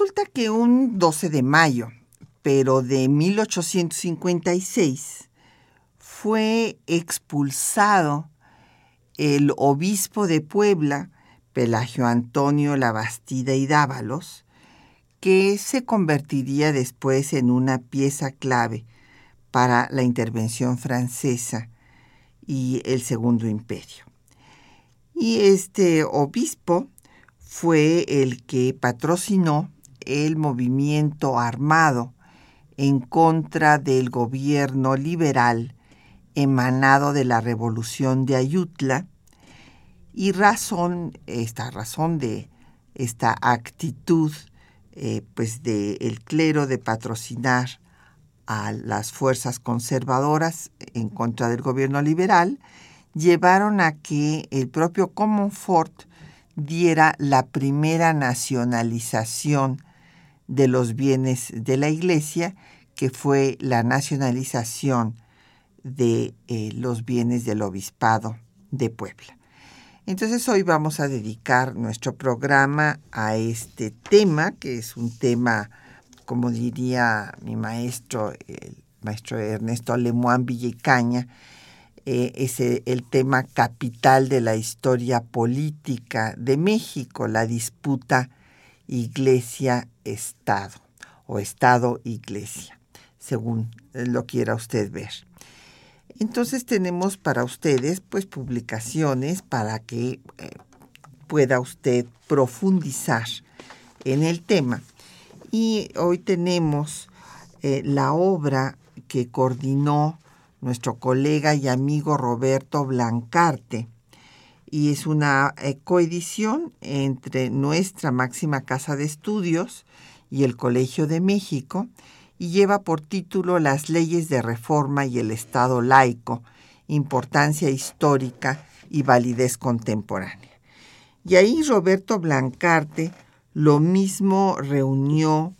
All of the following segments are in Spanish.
Resulta que un 12 de mayo, pero de 1856, fue expulsado el obispo de Puebla, Pelagio Antonio Labastida y Dávalos, que se convertiría después en una pieza clave para la intervención francesa y el Segundo Imperio. Y este obispo fue el que patrocinó el movimiento armado en contra del gobierno liberal emanado de la revolución de Ayutla. Y razón, esta razón de esta actitud eh, pues de el clero de patrocinar a las fuerzas conservadoras en contra del gobierno liberal, llevaron a que el propio Comonfort diera la primera nacionalización de los bienes de la iglesia, que fue la nacionalización de eh, los bienes del obispado de Puebla. Entonces hoy vamos a dedicar nuestro programa a este tema, que es un tema, como diría mi maestro, el maestro Ernesto Lemoine Villecaña, eh, es el tema capital de la historia política de México, la disputa iglesia-estado o estado-iglesia, según lo quiera usted ver. Entonces tenemos para ustedes pues publicaciones para que eh, pueda usted profundizar en el tema. Y hoy tenemos eh, la obra que coordinó nuestro colega y amigo Roberto Blancarte. Y es una eh, coedición entre nuestra máxima casa de estudios y el Colegio de México y lleva por título Las leyes de reforma y el Estado laico, importancia histórica y validez contemporánea. Y ahí Roberto Blancarte lo mismo reunió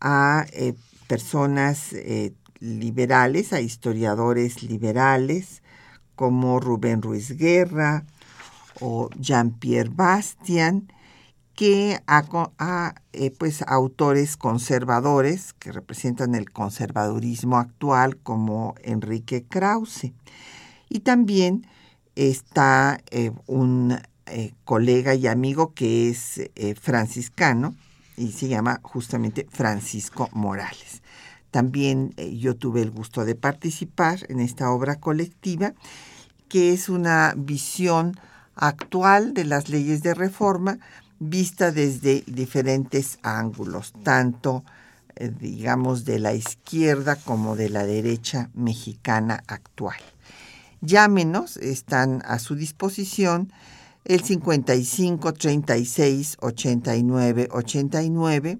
a eh, personas eh, liberales, a historiadores liberales como Rubén Ruiz Guerra o Jean-Pierre Bastian, que a, eh, pues, autores conservadores que representan el conservadurismo actual como Enrique Krause. Y también está eh, un eh, colega y amigo que es franciscano y se llama justamente Francisco Morales. También yo tuve el gusto de participar en esta obra colectiva que es una visión actual de las leyes de reforma, vista desde diferentes ángulos, tanto eh, digamos de la izquierda como de la derecha mexicana actual. Llámenos, están a su disposición el 55 36 89 89,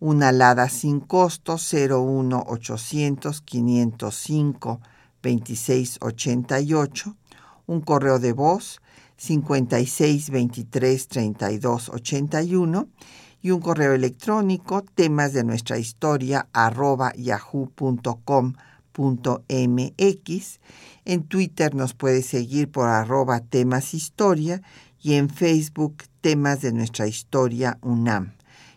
una alada sin costo 01 800 505 26 88, un correo de voz 56 23 32 81 y un correo electrónico temas de nuestra historia arroba yahoo.com.mx. En Twitter nos puede seguir por arroba temas historia y en Facebook temas de nuestra historia UNAM.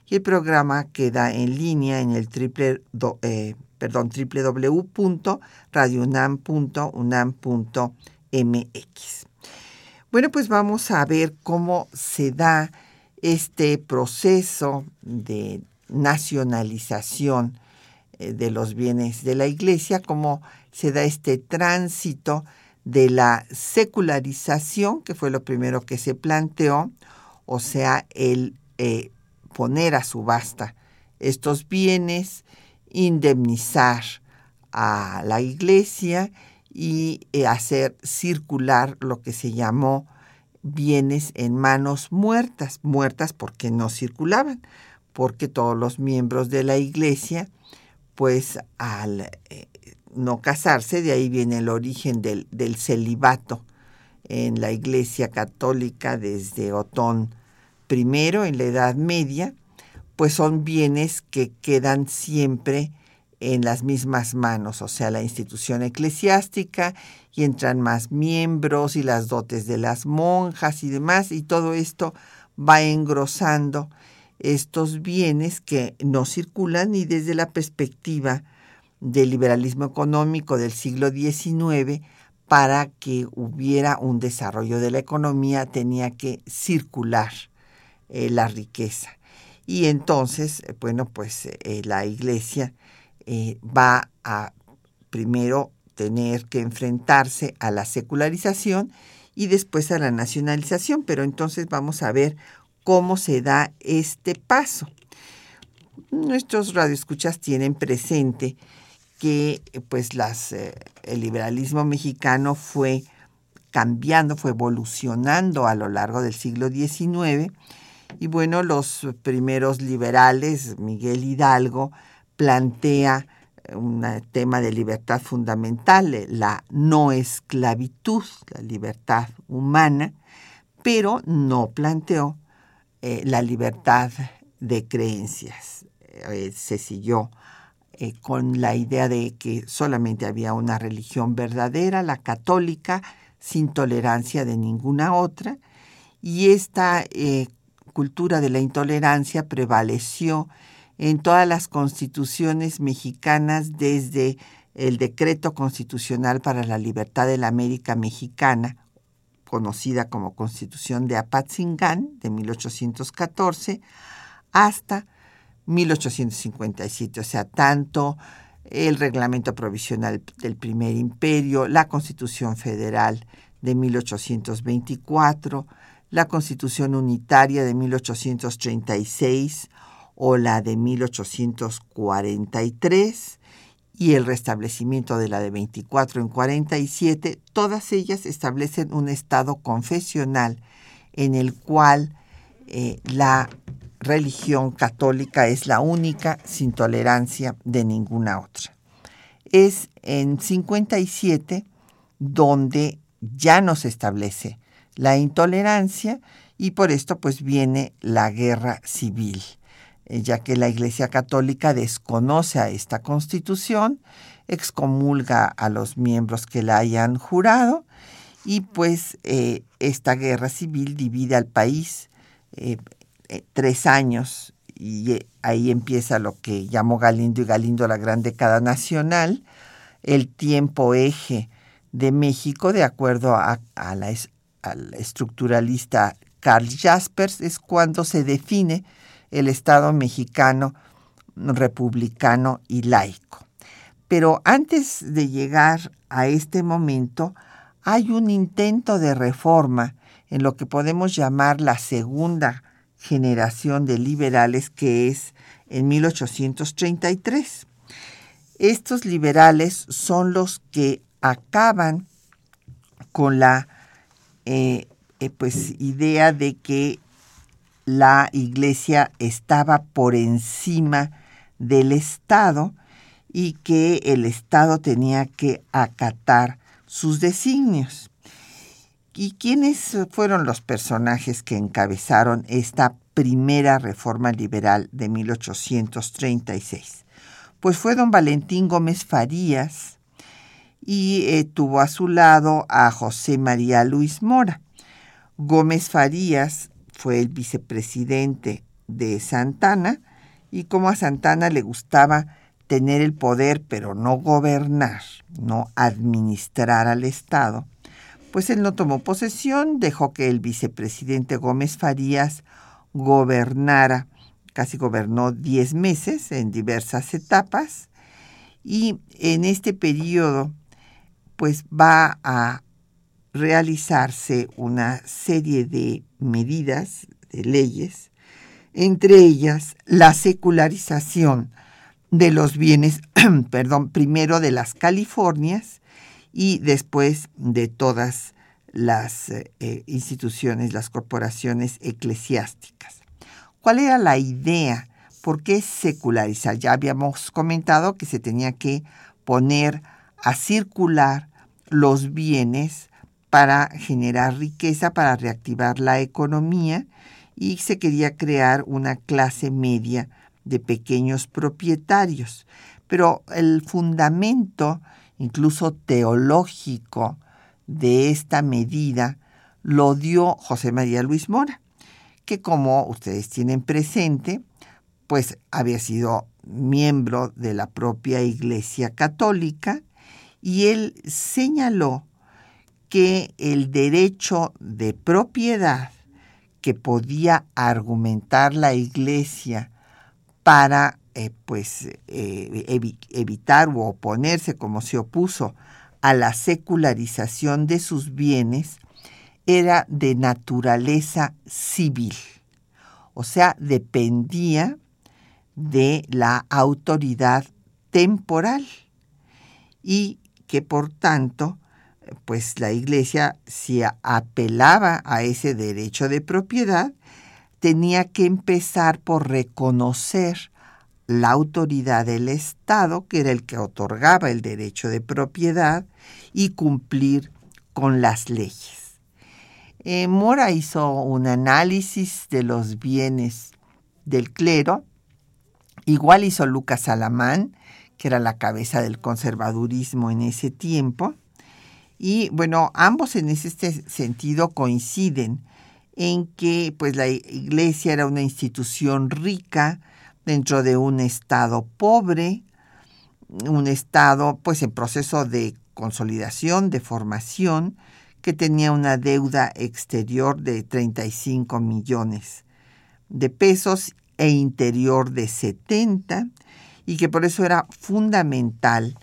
Y el programa queda en línea en el triple, eh, perdón, www.radiounam.unam.mx. Bueno, pues vamos a ver cómo se da este proceso de nacionalización eh, de los bienes de la iglesia, cómo se da este tránsito de la secularización, que fue lo primero que se planteó, o sea, el eh, poner a subasta estos bienes indemnizar a la iglesia y eh, hacer circular lo que se llamó bienes en manos muertas, muertas porque no circulaban, porque todos los miembros de la iglesia, pues al eh, no casarse, de ahí viene el origen del, del, celibato en la iglesia católica desde Otón I en la Edad Media, pues son bienes que quedan siempre en las mismas manos, o sea, la institución eclesiástica, y entran más miembros y las dotes de las monjas y demás, y todo esto va engrosando estos bienes que no circulan y desde la perspectiva del liberalismo económico del siglo XIX, para que hubiera un desarrollo de la economía tenía que circular eh, la riqueza. Y entonces, bueno, pues eh, la iglesia eh, va a primero tener que enfrentarse a la secularización y después a la nacionalización, pero entonces vamos a ver cómo se da este paso. Nuestros radioescuchas tienen presente que pues las, eh, el liberalismo mexicano fue cambiando, fue evolucionando a lo largo del siglo XIX y bueno, los primeros liberales, Miguel Hidalgo, plantea un tema de libertad fundamental, eh, la no esclavitud, la libertad humana, pero no planteó eh, la libertad de creencias. Eh, se siguió con la idea de que solamente había una religión verdadera, la católica, sin tolerancia de ninguna otra, y esta cultura de la intolerancia prevaleció en todas las constituciones mexicanas desde el decreto constitucional para la libertad de la América Mexicana, conocida como Constitución de Apatzingán de 1814, hasta 1857, o sea, tanto el reglamento provisional del primer imperio, la Constitución Federal de 1824, la Constitución Unitaria de 1836, o la de 1843 y el restablecimiento de la de 24 en 47, todas ellas establecen un estado confesional en el cual eh, la religión católica es la única sin tolerancia de ninguna otra. Es en 57 donde ya no se establece la intolerancia y por esto pues viene la guerra civil. Eh, ya que la Iglesia Católica desconoce a esta constitución, excomulga a los miembros que la hayan jurado y pues eh, esta guerra civil divide al país eh, tres años y ahí empieza lo que llamó Galindo y Galindo la gran década nacional, el tiempo eje de México, de acuerdo a, la, al estructuralista Karl Jaspers, es cuando se define el Estado mexicano republicano y laico. Pero antes de llegar a este momento, hay un intento de reforma en lo que podemos llamar la segunda generación de liberales, que es en 1833. Estos liberales son los que acaban con la eh, eh, pues, idea de que la iglesia estaba por encima del Estado y que el Estado tenía que acatar sus designios. ¿Y quiénes fueron los personajes que encabezaron esta primera reforma liberal de 1836? Pues fue don Valentín Gómez Farías y eh, tuvo a su lado a José María Luis Mora. Gómez Farías fue el vicepresidente de Santana y como a Santana le gustaba tener el poder pero no gobernar, no administrar al Estado, pues él no tomó posesión, dejó que el vicepresidente Gómez Farías gobernara, casi gobernó 10 meses en diversas etapas y en este periodo pues va a realizarse una serie de medidas, de leyes, entre ellas la secularización de los bienes, perdón, primero de las Californias y después de todas las eh, instituciones, las corporaciones eclesiásticas. ¿Cuál era la idea? ¿Por qué secularizar? Ya habíamos comentado que se tenía que poner a circular los bienes para generar riqueza, para reactivar la economía y se quería crear una clase media de pequeños propietarios. Pero el fundamento, incluso teológico, de esta medida lo dio José María Luis Mora, que como ustedes tienen presente, pues había sido miembro de la propia Iglesia Católica y él señaló que el derecho de propiedad que podía argumentar la Iglesia para eh, pues, eh, evitar o oponerse, como se opuso, a la secularización de sus bienes, era de naturaleza civil, o sea, dependía de la autoridad temporal y que por tanto, pues la iglesia si apelaba a ese derecho de propiedad, tenía que empezar por reconocer la autoridad del Estado, que era el que otorgaba el derecho de propiedad, y cumplir con las leyes. Eh, Mora hizo un análisis de los bienes del clero, igual hizo Lucas Alamán, que era la cabeza del conservadurismo en ese tiempo, y bueno, ambos en ese sentido coinciden en que pues la iglesia era una institución rica dentro de un estado pobre, un estado pues en proceso de consolidación, de formación, que tenía una deuda exterior de 35 millones de pesos e interior de 70 y que por eso era fundamental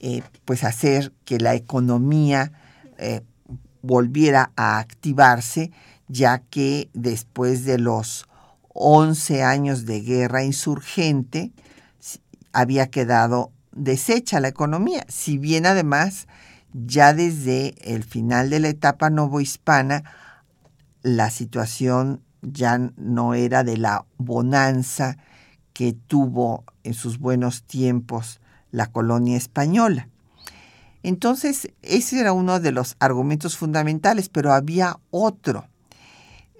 eh, pues hacer que la economía eh, volviera a activarse ya que después de los 11 años de guerra insurgente había quedado deshecha la economía, si bien además ya desde el final de la etapa novohispana la situación ya no era de la bonanza que tuvo en sus buenos tiempos la colonia española. Entonces, ese era uno de los argumentos fundamentales, pero había otro.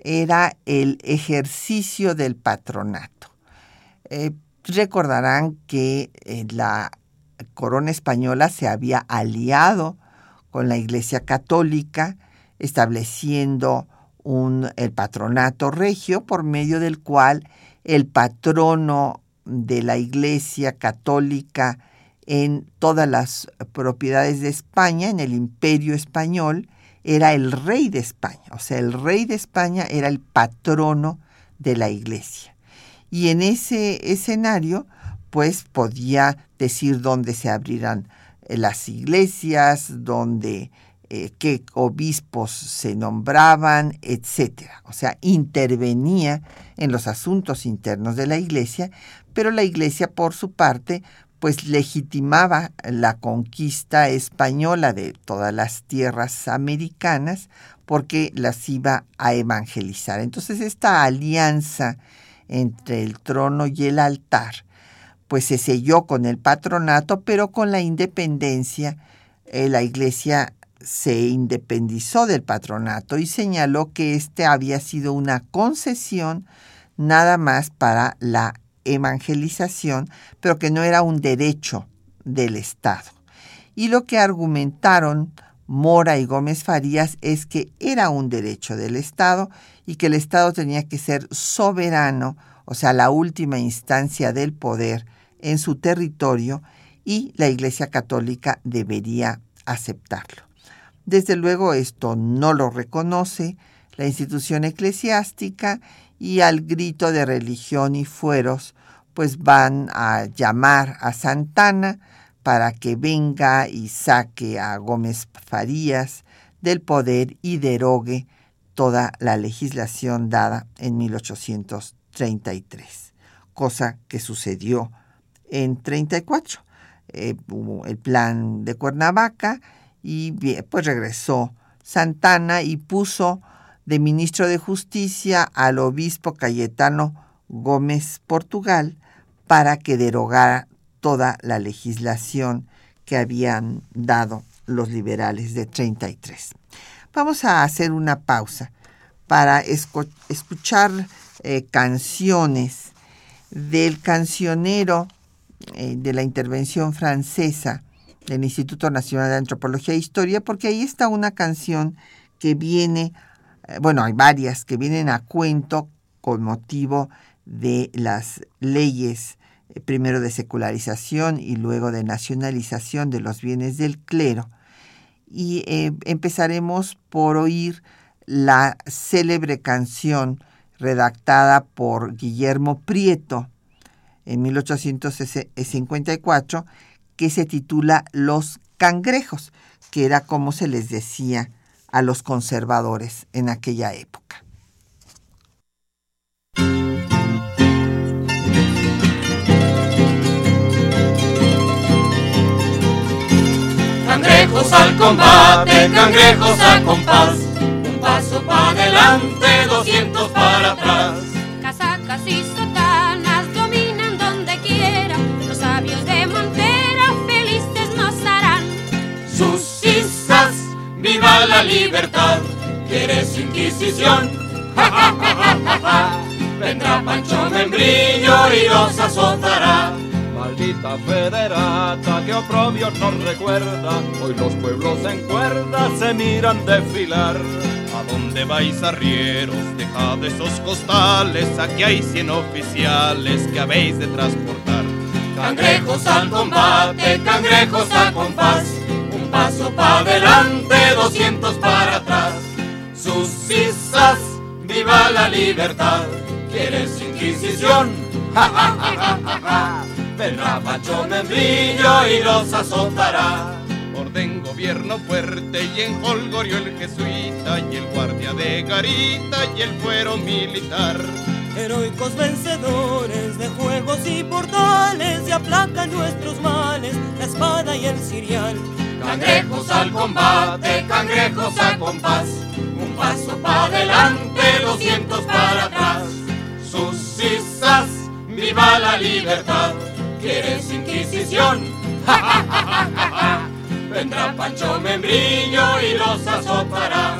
Era el ejercicio del patronato. Eh, recordarán que eh, la corona española se había aliado con la Iglesia Católica, estableciendo un, el patronato regio por medio del cual el patrono de la Iglesia Católica en todas las propiedades de España, en el imperio español, era el rey de España. O sea, el rey de España era el patrono de la Iglesia. Y en ese escenario, pues podía decir dónde se abrirán eh, las iglesias, dónde, eh, qué obispos se nombraban, etc. O sea, intervenía en los asuntos internos de la iglesia, pero la iglesia, por su parte, pues legitimaba la conquista española de todas las tierras americanas porque las iba a evangelizar. Entonces esta alianza entre el trono y el altar pues se selló con el patronato, pero con la independencia eh, la iglesia se independizó del patronato y señaló que este había sido una concesión nada más para la evangelización, pero que no era un derecho del Estado. Y lo que argumentaron Mora y Gómez Farías es que era un derecho del Estado y que el Estado tenía que ser soberano, o sea, la última instancia del poder en su territorio y la Iglesia Católica debería aceptarlo. Desde luego esto no lo reconoce la institución eclesiástica y al grito de religión y fueros pues van a llamar a Santana para que venga y saque a Gómez Farías del poder y derogue toda la legislación dada en 1833, cosa que sucedió en 34. Eh, hubo el plan de Cuernavaca y pues regresó Santana y puso de ministro de Justicia al obispo Cayetano Gómez Portugal para que derogara toda la legislación que habían dado los liberales de 33. Vamos a hacer una pausa para escuchar eh, canciones del cancionero eh, de la intervención francesa del Instituto Nacional de Antropología e Historia, porque ahí está una canción que viene, eh, bueno, hay varias que vienen a cuento con motivo de las leyes, primero de secularización y luego de nacionalización de los bienes del clero. Y empezaremos por oír la célebre canción redactada por Guillermo Prieto, en 1854 que se titula Los cangrejos, que era como se les decía a los conservadores en aquella época. Al combate, cangrejos al compás, un paso para adelante, doscientos para atrás. Casacas y sotanas dominan donde quiera, los sabios de Montera felices nos harán. Sus cisas, viva la libertad, ¿quieres inquisición? Vendrá Pancho Membrillo y los azotará. Maldita federata que oprobios nos recuerda, hoy los pueblos en cuerda se miran desfilar. ¿A dónde vais arrieros? Dejad esos costales, aquí hay cien oficiales que habéis de transportar. Cangrejos al combate, cangrejos al compás, un paso para adelante, doscientos para atrás. Sus cisas, viva la libertad, ¿quieres inquisición? Ja, Vendrá Pancho Membrillo y los azotará. Orden gobierno fuerte y en Holgorio el jesuita y el guardia de garita y el fuero militar. Heroicos vencedores de juegos y portales y aplacan nuestros males, la espada y el cirial. Cangrejos al combate, cangrejos a compás, un paso para adelante, doscientos para atrás. Sus cisas, viva la libertad, ¿quieres inquisición? Vendrá Pancho Membrillo y los azotará.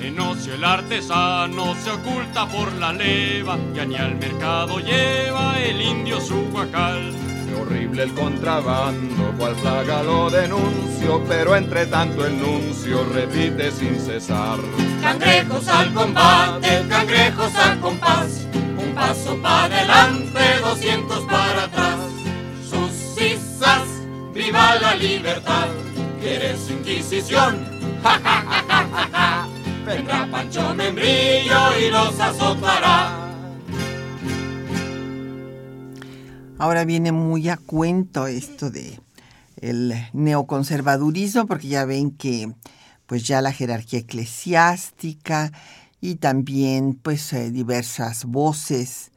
En ocio el artesano se oculta por la leva, ya ni al mercado lleva el indio su guacal. Qué horrible el contrabando, cual plaga lo denuncio, pero entre tanto el nuncio repite sin cesar. Cangrejos al combate, cangrejos al compás, un paso para adelante, doscientos para atrás. Viva la libertad, ¿quieres inquisición? Ja, ja, ja, ja, ja. Vendrá Pancho Membrillo y los azotará. Ahora viene muy a cuento esto de el neoconservadurismo, porque ya ven que pues ya la jerarquía eclesiástica y también pues eh, diversas voces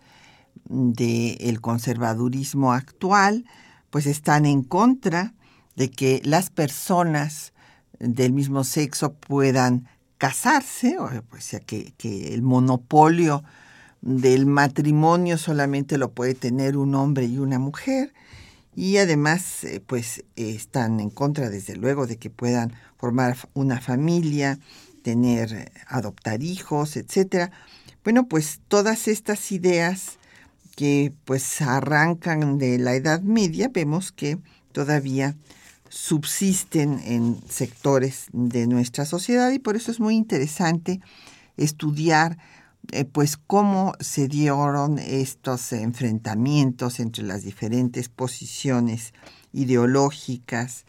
del conservadurismo actual pues están en contra de que las personas del mismo sexo puedan casarse, o sea que, que el monopolio del matrimonio solamente lo puede tener un hombre y una mujer y además eh, pues están en contra desde luego de que puedan formar una familia, tener eh, adoptar hijos, etcétera. Bueno, pues todas estas ideas que pues arrancan de la Edad Media, vemos que todavía subsisten en sectores de nuestra sociedad y por eso es muy interesante estudiar eh, pues cómo se dieron estos enfrentamientos entre las diferentes posiciones ideológicas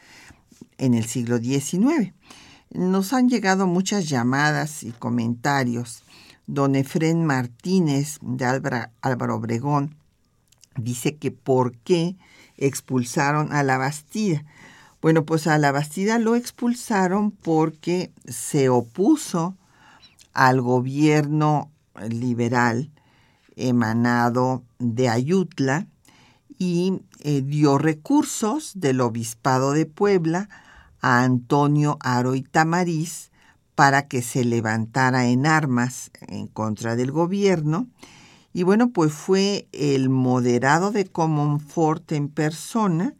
en el siglo XIX. Nos han llegado muchas llamadas y comentarios. Don Efren Martínez de Álvaro Obregón dice que por qué expulsaron a la Bastida. Bueno, pues a la Bastida lo expulsaron porque se opuso al gobierno liberal emanado de Ayutla y eh, dio recursos del obispado de Puebla a Antonio Aro Tamariz para que se levantara en armas en contra del gobierno. Y bueno, pues fue el moderado de Comonfort en persona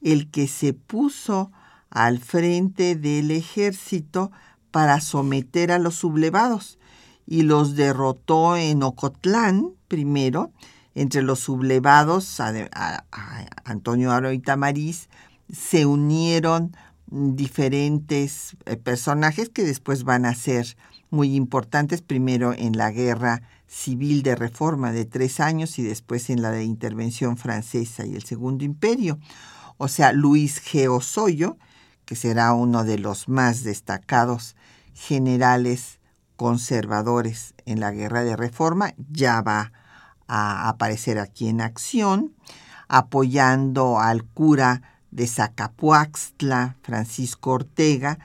el que se puso al frente del ejército para someter a los sublevados y los derrotó en Ocotlán primero. Entre los sublevados, Antonio Aro y se unieron diferentes eh, personajes que después van a ser muy importantes, primero en la guerra civil de reforma de tres años y después en la de intervención francesa y el Segundo Imperio. O sea, Luis G. Osoyo, que será uno de los más destacados generales conservadores en la guerra de reforma, ya va a aparecer aquí en acción, apoyando al cura de Zacapuaxtla, Francisco Ortega,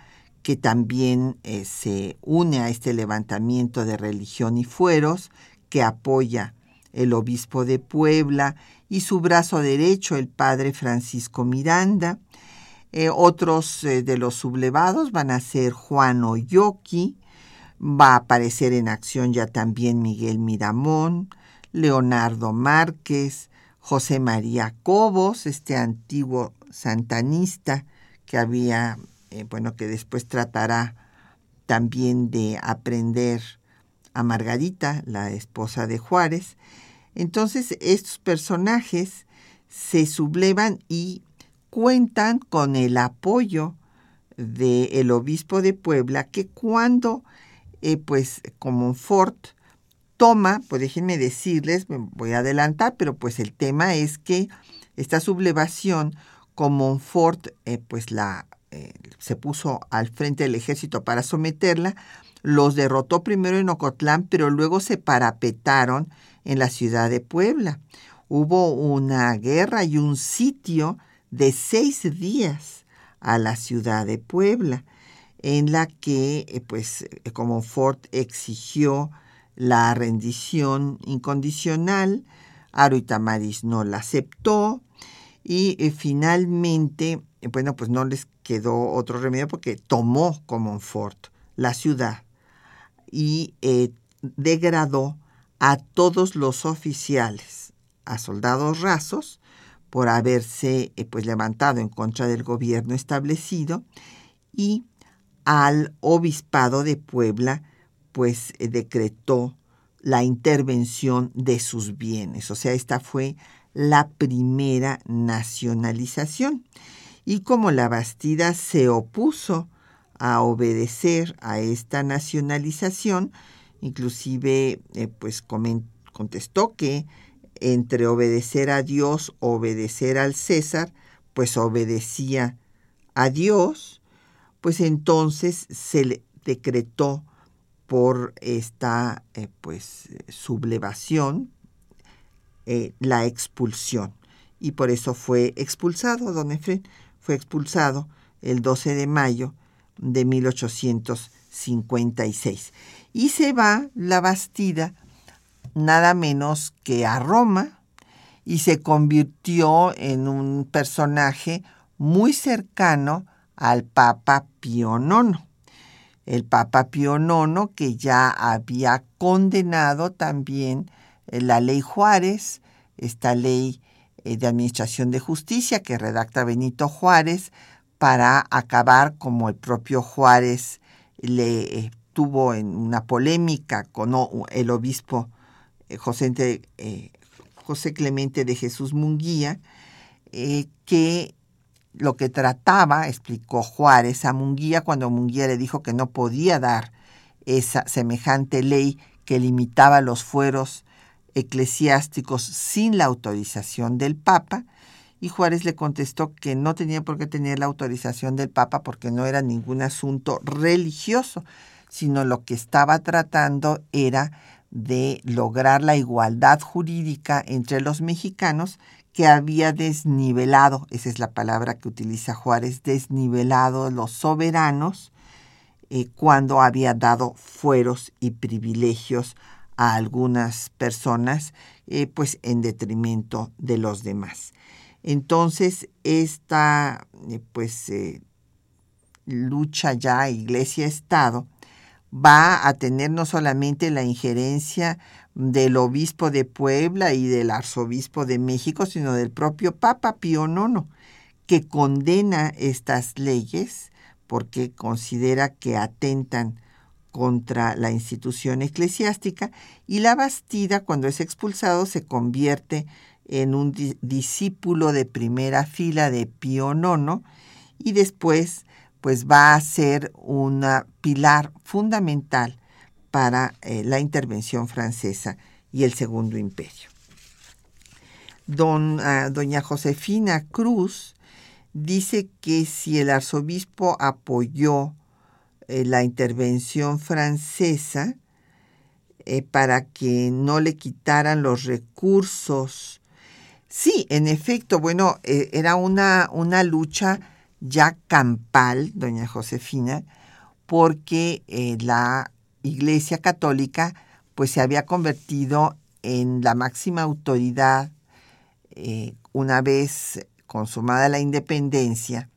que también eh, se une a este levantamiento de religión y fueros, que apoya el obispo de Puebla y su brazo derecho, el padre Francisco Miranda. Eh, otros eh, de los sublevados van a ser Juan Oyoki, va a aparecer en acción ya también Miguel Miramón, Leonardo Márquez, José María Cobos, este antiguo santanista que había, eh, bueno, que después tratará también de aprender a Margarita, la esposa de Juárez. Entonces estos personajes se sublevan y cuentan con el apoyo del obispo de Puebla, que cuando, eh, pues, como Fort toma, pues déjenme decirles, me voy a adelantar, pero pues el tema es que esta sublevación como Montfort eh, pues la, eh, se puso al frente del ejército para someterla, los derrotó primero en Ocotlán, pero luego se parapetaron en la ciudad de Puebla. Hubo una guerra y un sitio de seis días a la ciudad de Puebla, en la que eh, pues como Fort exigió la rendición incondicional, Aro no la aceptó, y eh, finalmente, eh, bueno, pues no les quedó otro remedio porque tomó Comonfort la ciudad y eh, degradó a todos los oficiales, a soldados rasos, por haberse pues levantado en contra del gobierno establecido y al obispado de Puebla pues decretó la intervención de sus bienes. O sea, esta fue la primera nacionalización. Y como la Bastida se opuso a obedecer a esta nacionalización, inclusive eh, pues contestó que entre obedecer a Dios obedecer al César, pues obedecía a Dios, pues entonces se le decretó por esta eh, pues sublevación eh, la expulsión. Y por eso fue expulsado, don Efren, fue expulsado el 12 de mayo de 1856. Y se va la Bastida nada menos que a Roma y se convirtió en un personaje muy cercano al Papa Pío IX. El Papa Pío IX que ya había condenado también la ley Juárez, esta ley eh, de administración de justicia que redacta Benito Juárez para acabar como el propio Juárez le eh, tuvo en una polémica con el obispo José, José, Clemente de Jesús Munguía, que lo que trataba, explicó Juárez a Munguía cuando Munguía le dijo que no podía dar esa semejante ley que limitaba los fueros eclesiásticos sin la autorización del Papa, y Juárez le contestó que no tenía por qué tener la autorización del Papa porque no era ningún asunto religioso, sino lo que estaba tratando era de lograr la igualdad jurídica entre los mexicanos que había desnivelado, esa es la palabra que utiliza Juárez, desnivelado los soberanos eh, cuando había dado fueros y privilegios a algunas personas, eh, pues en detrimento de los demás. Entonces, esta eh, pues eh, lucha ya iglesia-estado va a tener no solamente la injerencia del obispo de Puebla y del arzobispo de México, sino del propio Papa Pío IX, que condena estas leyes porque considera que atentan contra la institución eclesiástica y la Bastida cuando es expulsado se convierte en un discípulo de primera fila de Pío IX y después pues va a ser un pilar fundamental para eh, la intervención francesa y el Segundo Imperio. Ah, doña Josefina Cruz dice que si el arzobispo apoyó eh, la intervención francesa eh, para que no le quitaran los recursos, sí, en efecto, bueno, era una, una lucha ya campal, doña Josefina, porque eh, la Iglesia Católica pues se había convertido en la máxima autoridad eh, una vez consumada la independencia,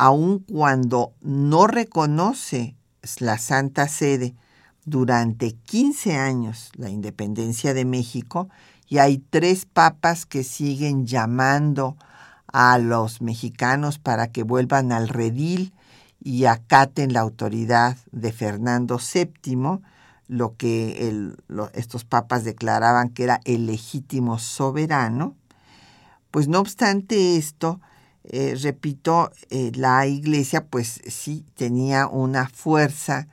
aun cuando no reconoce la Santa Sede durante 15 años la independencia de México, y hay tres papas que siguen llamando a los mexicanos para que vuelvan al redil y acaten la autoridad de Fernando VII, lo que estos papas declaraban que era el legítimo soberano. Pues no obstante esto, eh, repito, eh, la iglesia pues sí tenía una fuerza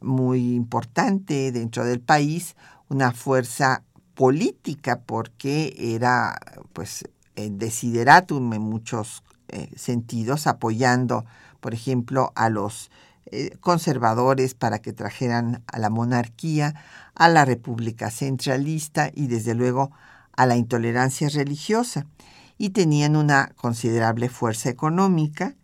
muy importante dentro del país, una fuerza política porque era pues desideratum en muchos eh, sentidos, apoyando, por ejemplo, a los conservadores para que trajeran a la monarquía, a la república centralista y desde luego a la intolerancia religiosa. Y tenían una considerable fuerza económica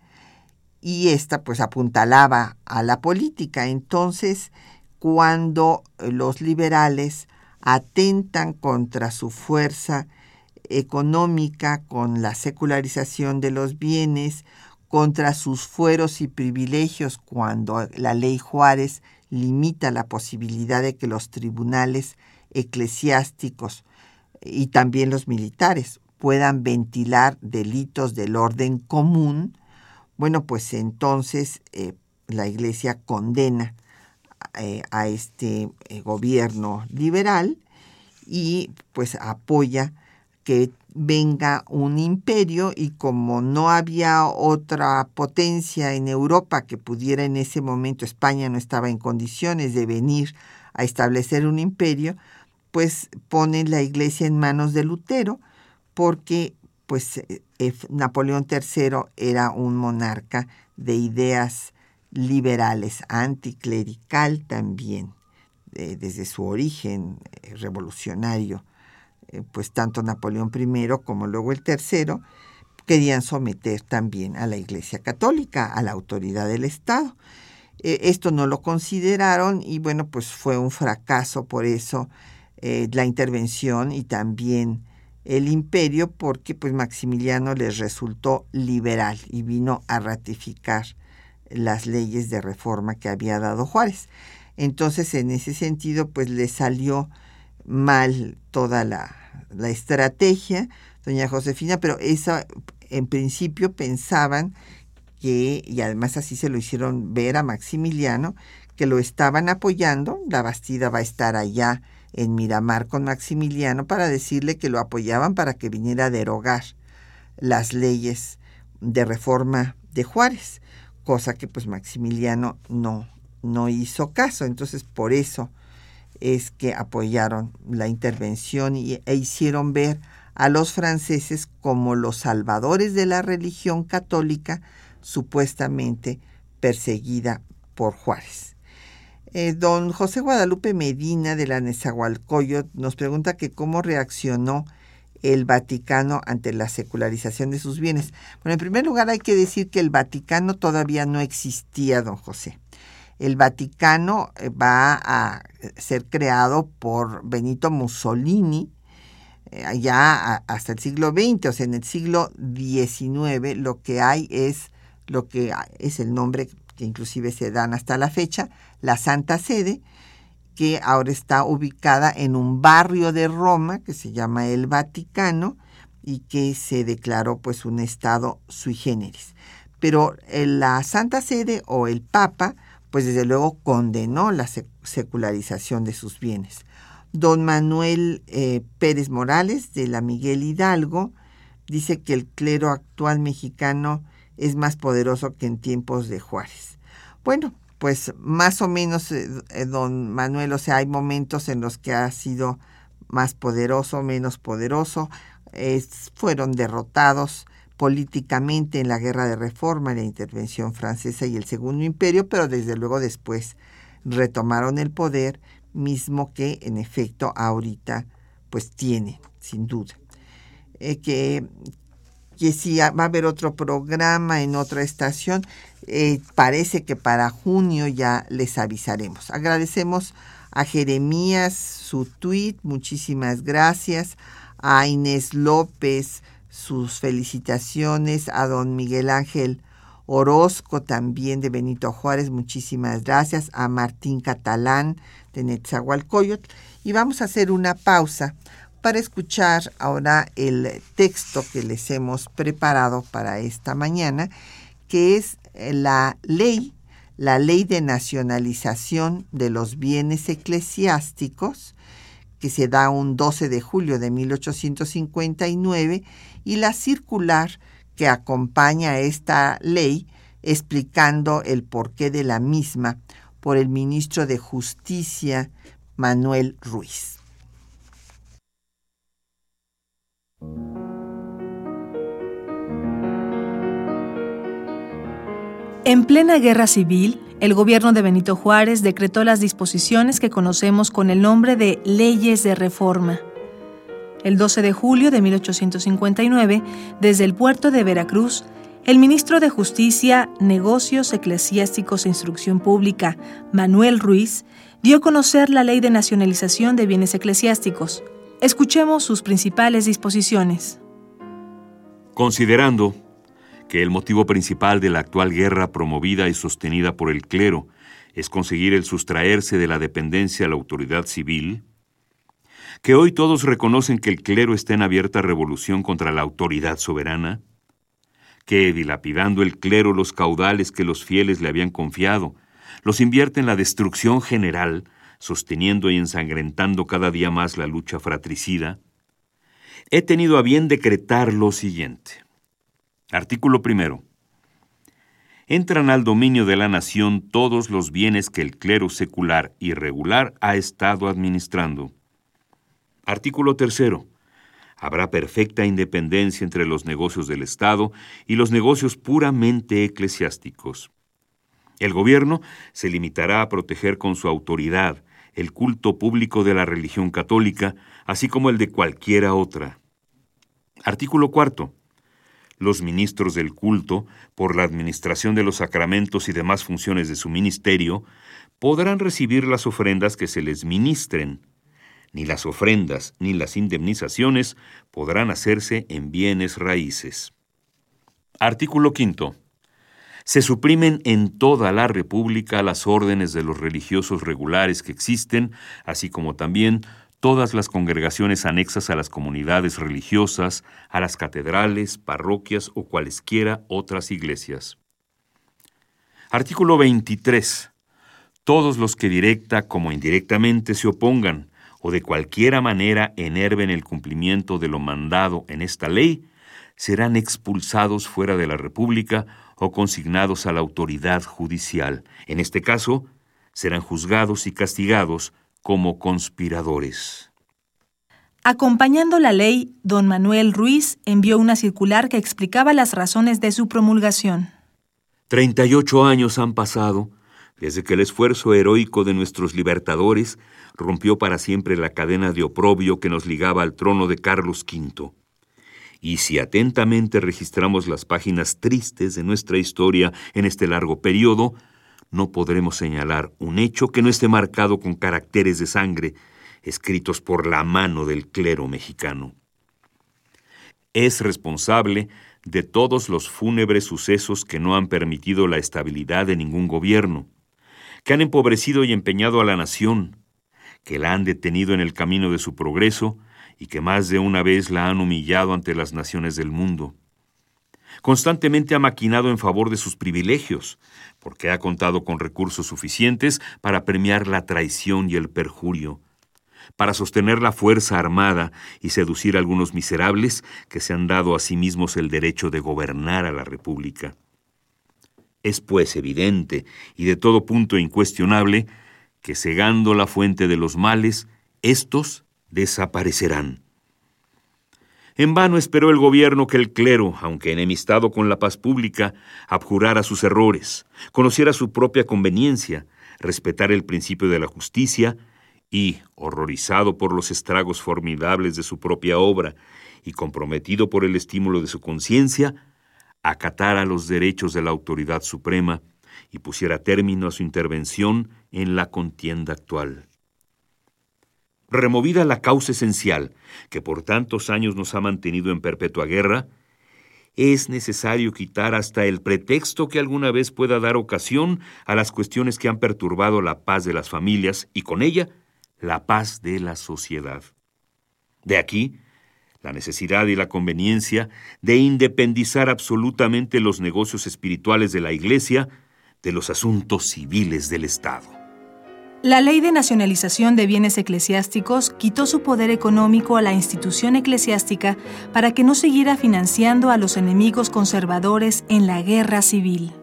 y esta pues apuntalaba a la política. Entonces, cuando los liberales atentan contra su fuerza económica con la secularización de los bienes, contra sus fueros y privilegios cuando la ley Juárez limita la posibilidad de que los tribunales eclesiásticos y también los militares puedan ventilar delitos del orden común, bueno, pues entonces eh, la Iglesia condena eh, a este eh, gobierno liberal y pues apoya que venga un imperio y como no había otra potencia en Europa que pudiera en ese momento, España no estaba en condiciones de venir a establecer un imperio, pues ponen la iglesia en manos de Lutero porque pues eh, Napoleón III era un monarca de ideas liberales, anticlerical también, desde su origen eh, revolucionario eh, pues tanto Napoleón I como luego el tercero querían someter también a la Iglesia Católica, a la autoridad del Estado. Eh, esto no lo consideraron y bueno, pues fue un fracaso por eso eh, la intervención y también el imperio porque pues Maximiliano les resultó liberal y vino a ratificar las leyes de reforma que había dado Juárez. Entonces, en ese sentido, pues le salió mal toda la, la estrategia, doña Josefina, pero esa en principio pensaban que, y además así se lo hicieron ver a Maximiliano, que lo estaban apoyando, la Bastida va a estar allá en Miramar con Maximiliano para decirle que lo apoyaban para que viniera a derogar las leyes de reforma de Juárez, cosa que pues Maximiliano no, no hizo caso. Entonces por eso es que apoyaron la intervención y, e hicieron ver a los franceses como los salvadores de la religión católica supuestamente perseguida por Juárez. Eh, don José Guadalupe Medina de la Nezahualcóyotl nos pregunta que cómo reaccionó el Vaticano ante la secularización de sus bienes. Bueno, en primer lugar hay que decir que el Vaticano todavía no existía, don José. El Vaticano eh, va a ser creado por Benito Mussolini eh, ya hasta el siglo XX, o sea, en el siglo XIX lo que hay es lo que es el nombre que inclusive se dan hasta la fecha, la Santa Sede, que ahora está ubicada en un barrio de Roma que se llama el Vaticano y que se declaró pues un estado sui generis. Pero eh, la Santa Sede o el Papa pues desde luego condenó la secularización de sus bienes. Don Manuel eh, Pérez Morales de la Miguel Hidalgo dice que el clero actual mexicano es más poderoso que en tiempos de Juárez. Bueno, pues más o menos, eh, eh, don Manuel, o sea, hay momentos en los que ha sido más poderoso, menos poderoso, fueron derrotados políticamente en la guerra de reforma, la intervención francesa y el Segundo Imperio, pero desde luego después retomaron el poder mismo que en efecto ahorita pues tiene, sin duda. Eh, que, que si va a haber otro programa en otra estación, eh, parece que para junio ya les avisaremos. Agradecemos a Jeremías su tweet, muchísimas gracias, a Inés López, sus felicitaciones. A don Miguel Ángel Orozco también de Benito Juárez, muchísimas gracias, a Martín Catalán de Netzahualcoyotl y vamos a hacer una pausa para escuchar ahora el texto que les hemos preparado para esta mañana, que es la ley, la ley de nacionalización de los bienes eclesiásticos, que se da un 12 de julio de 1859, y la circular que acompaña esta ley explicando el porqué de la misma por el ministro de Justicia Manuel Ruiz. En plena guerra civil, el gobierno de Benito Juárez decretó las disposiciones que conocemos con el nombre de leyes de reforma. El 12 de julio de 1859, desde el puerto de Veracruz, el ministro de Justicia, Negocios Eclesiásticos e Instrucción Pública, Manuel Ruiz, dio a conocer la Ley de Nacionalización de Bienes Eclesiásticos. Escuchemos sus principales disposiciones. Considerando que el motivo principal de la actual guerra promovida y sostenida por el clero es conseguir el sustraerse de la dependencia a la autoridad civil, que hoy todos reconocen que el clero está en abierta revolución contra la autoridad soberana, que, dilapidando el clero los caudales que los fieles le habían confiado, los invierte en la destrucción general, sosteniendo y ensangrentando cada día más la lucha fratricida, he tenido a bien decretar lo siguiente. Artículo primero. Entran al dominio de la nación todos los bienes que el clero secular y regular ha estado administrando Artículo tercero. Habrá perfecta independencia entre los negocios del Estado y los negocios puramente eclesiásticos. El gobierno se limitará a proteger con su autoridad el culto público de la religión católica, así como el de cualquiera otra. Artículo cuarto. Los ministros del culto, por la administración de los sacramentos y demás funciones de su ministerio, podrán recibir las ofrendas que se les ministren, ni las ofrendas ni las indemnizaciones podrán hacerse en bienes raíces. Artículo 5. Se suprimen en toda la República las órdenes de los religiosos regulares que existen, así como también todas las congregaciones anexas a las comunidades religiosas, a las catedrales, parroquias o cualesquiera otras iglesias. Artículo 23. Todos los que directa como indirectamente se opongan, o de cualquiera manera enerven el cumplimiento de lo mandado en esta ley, serán expulsados fuera de la República o consignados a la autoridad judicial. En este caso, serán juzgados y castigados como conspiradores. Acompañando la ley, don Manuel Ruiz envió una circular que explicaba las razones de su promulgación. Treinta y ocho años han pasado desde que el esfuerzo heroico de nuestros libertadores rompió para siempre la cadena de oprobio que nos ligaba al trono de Carlos V. Y si atentamente registramos las páginas tristes de nuestra historia en este largo periodo, no podremos señalar un hecho que no esté marcado con caracteres de sangre escritos por la mano del clero mexicano. Es responsable de todos los fúnebres sucesos que no han permitido la estabilidad de ningún gobierno, que han empobrecido y empeñado a la nación, que la han detenido en el camino de su progreso y que más de una vez la han humillado ante las naciones del mundo. Constantemente ha maquinado en favor de sus privilegios, porque ha contado con recursos suficientes para premiar la traición y el perjurio, para sostener la fuerza armada y seducir a algunos miserables que se han dado a sí mismos el derecho de gobernar a la República. Es pues evidente y de todo punto incuestionable que cegando la fuente de los males, éstos desaparecerán. En vano esperó el gobierno que el clero, aunque enemistado con la paz pública, abjurara sus errores, conociera su propia conveniencia, respetara el principio de la justicia y, horrorizado por los estragos formidables de su propia obra y comprometido por el estímulo de su conciencia, acatara los derechos de la autoridad suprema y pusiera término a su intervención en la contienda actual. Removida la causa esencial que por tantos años nos ha mantenido en perpetua guerra, es necesario quitar hasta el pretexto que alguna vez pueda dar ocasión a las cuestiones que han perturbado la paz de las familias y con ella la paz de la sociedad. De aquí, la necesidad y la conveniencia de independizar absolutamente los negocios espirituales de la Iglesia de los asuntos civiles del Estado. La ley de nacionalización de bienes eclesiásticos quitó su poder económico a la institución eclesiástica para que no siguiera financiando a los enemigos conservadores en la guerra civil.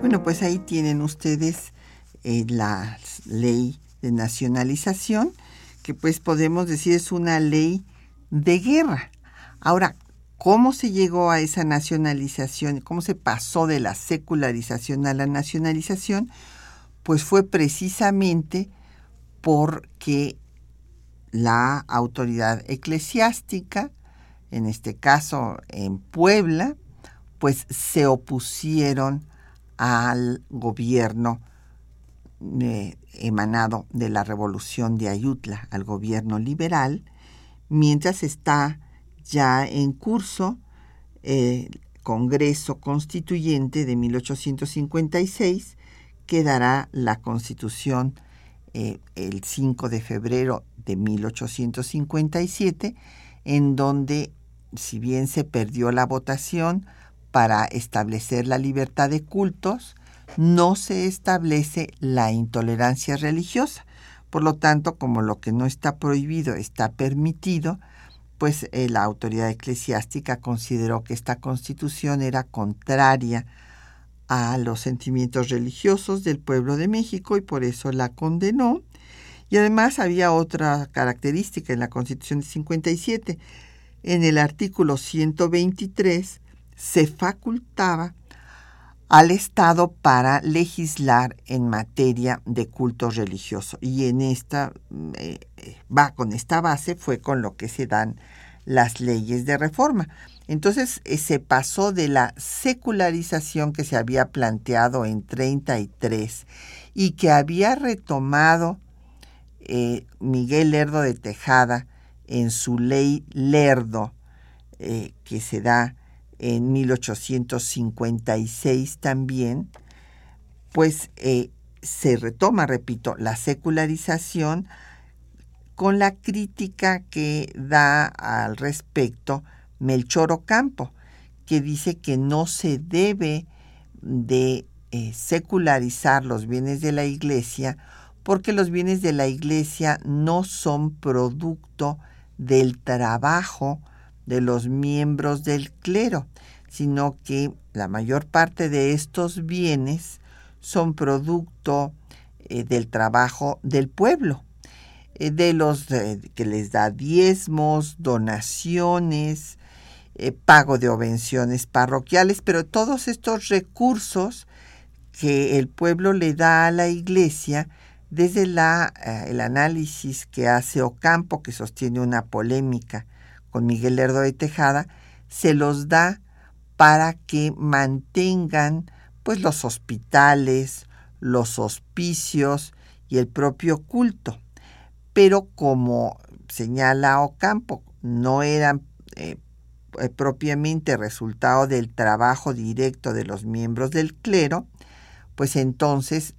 Bueno, pues ahí tienen ustedes eh, la ley de nacionalización, que pues podemos decir es una ley de guerra. Ahora, ¿cómo se llegó a esa nacionalización? ¿Cómo se pasó de la secularización a la nacionalización? Pues fue precisamente porque la autoridad eclesiástica, en este caso en Puebla, pues se opusieron al gobierno eh, emanado de la revolución de Ayutla, al gobierno liberal, mientras está ya en curso el Congreso Constituyente de 1856, que dará la Constitución eh, el 5 de febrero de 1857, en donde, si bien se perdió la votación, para establecer la libertad de cultos, no se establece la intolerancia religiosa. Por lo tanto, como lo que no está prohibido está permitido, pues eh, la autoridad eclesiástica consideró que esta constitución era contraria a los sentimientos religiosos del pueblo de México y por eso la condenó. Y además había otra característica en la Constitución de 57. En el artículo 123 se facultaba al Estado para legislar en materia de culto religioso. Y en esta, eh, va con esta base, fue con lo que se dan las leyes de reforma. Entonces eh, se pasó de la secularización que se había planteado en 33 y que había retomado eh, Miguel Lerdo de Tejada en su ley Lerdo, que se da en 1856 también, pues eh, se retoma, repito, la secularización con la crítica que da al respecto Melchor Ocampo, que dice que no se debe de eh, secularizar los bienes de la iglesia porque los bienes de la iglesia no son producto del trabajo de los miembros del clero, sino que la mayor parte de estos bienes son producto eh, del trabajo del pueblo, eh, de los eh, que les da diezmos, donaciones, pago de obenciones parroquiales, pero todos estos recursos que el pueblo le da a la iglesia, desde la, el análisis que hace Ocampo, que sostiene una polémica con Miguel Lerdo de Tejada, se los da para que mantengan pues los hospitales, los hospicios y el propio culto. Pero como señala Ocampo, no eran eh, eh, propiamente resultado del trabajo directo de los miembros del clero, pues entonces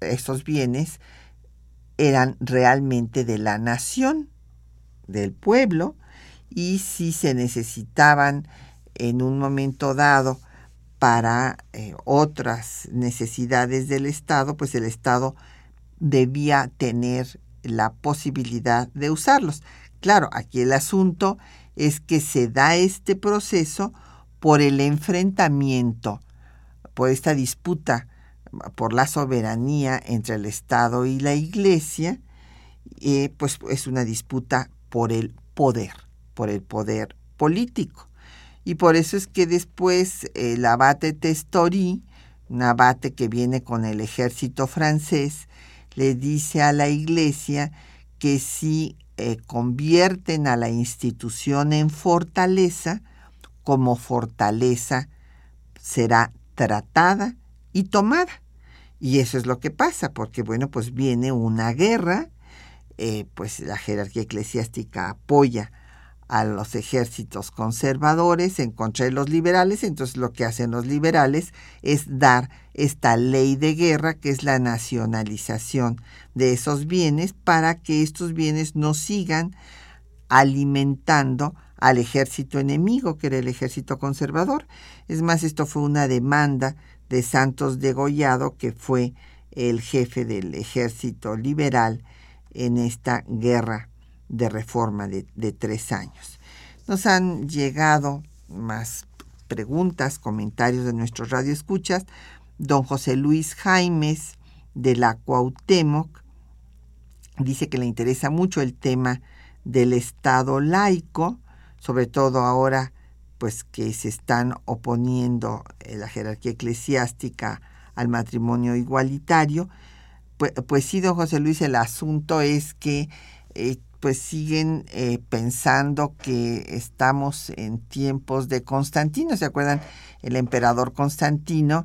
esos bienes eran realmente de la nación, del pueblo, y si se necesitaban en un momento dado para eh, otras necesidades del Estado, pues el Estado debía tener la posibilidad de usarlos. Claro, aquí el asunto es que se da este proceso por el enfrentamiento, por esta disputa por la soberanía entre el Estado y la Iglesia, eh, pues es una disputa por el poder, por el poder político. Y por eso es que después el abate Testori, un abate que viene con el ejército francés, le dice a la Iglesia que si eh, convierten a la institución en fortaleza, como fortaleza será tratada y tomada. Y eso es lo que pasa, porque bueno, pues viene una guerra, eh, pues la jerarquía eclesiástica apoya a los ejércitos conservadores en contra de los liberales, entonces lo que hacen los liberales es dar esta ley de guerra, que es la nacionalización de esos bienes, para que estos bienes no sigan alimentando al ejército enemigo, que era el ejército conservador. Es más, esto fue una demanda de Santos Degollado, que fue el jefe del ejército liberal en esta guerra de reforma de, tres años. Nos han llegado más preguntas, comentarios de nuestros radioescuchas. Don José Luis Jaimes de la Cuauhtémoc dice que le interesa mucho el tema del Estado laico, sobre todo ahora pues que se están oponiendo la jerarquía eclesiástica al matrimonio igualitario. Pues, pues sí, don José Luis, el asunto es que eh, pues siguen eh, pensando que estamos en tiempos de Constantino. ¿Se acuerdan? El emperador Constantino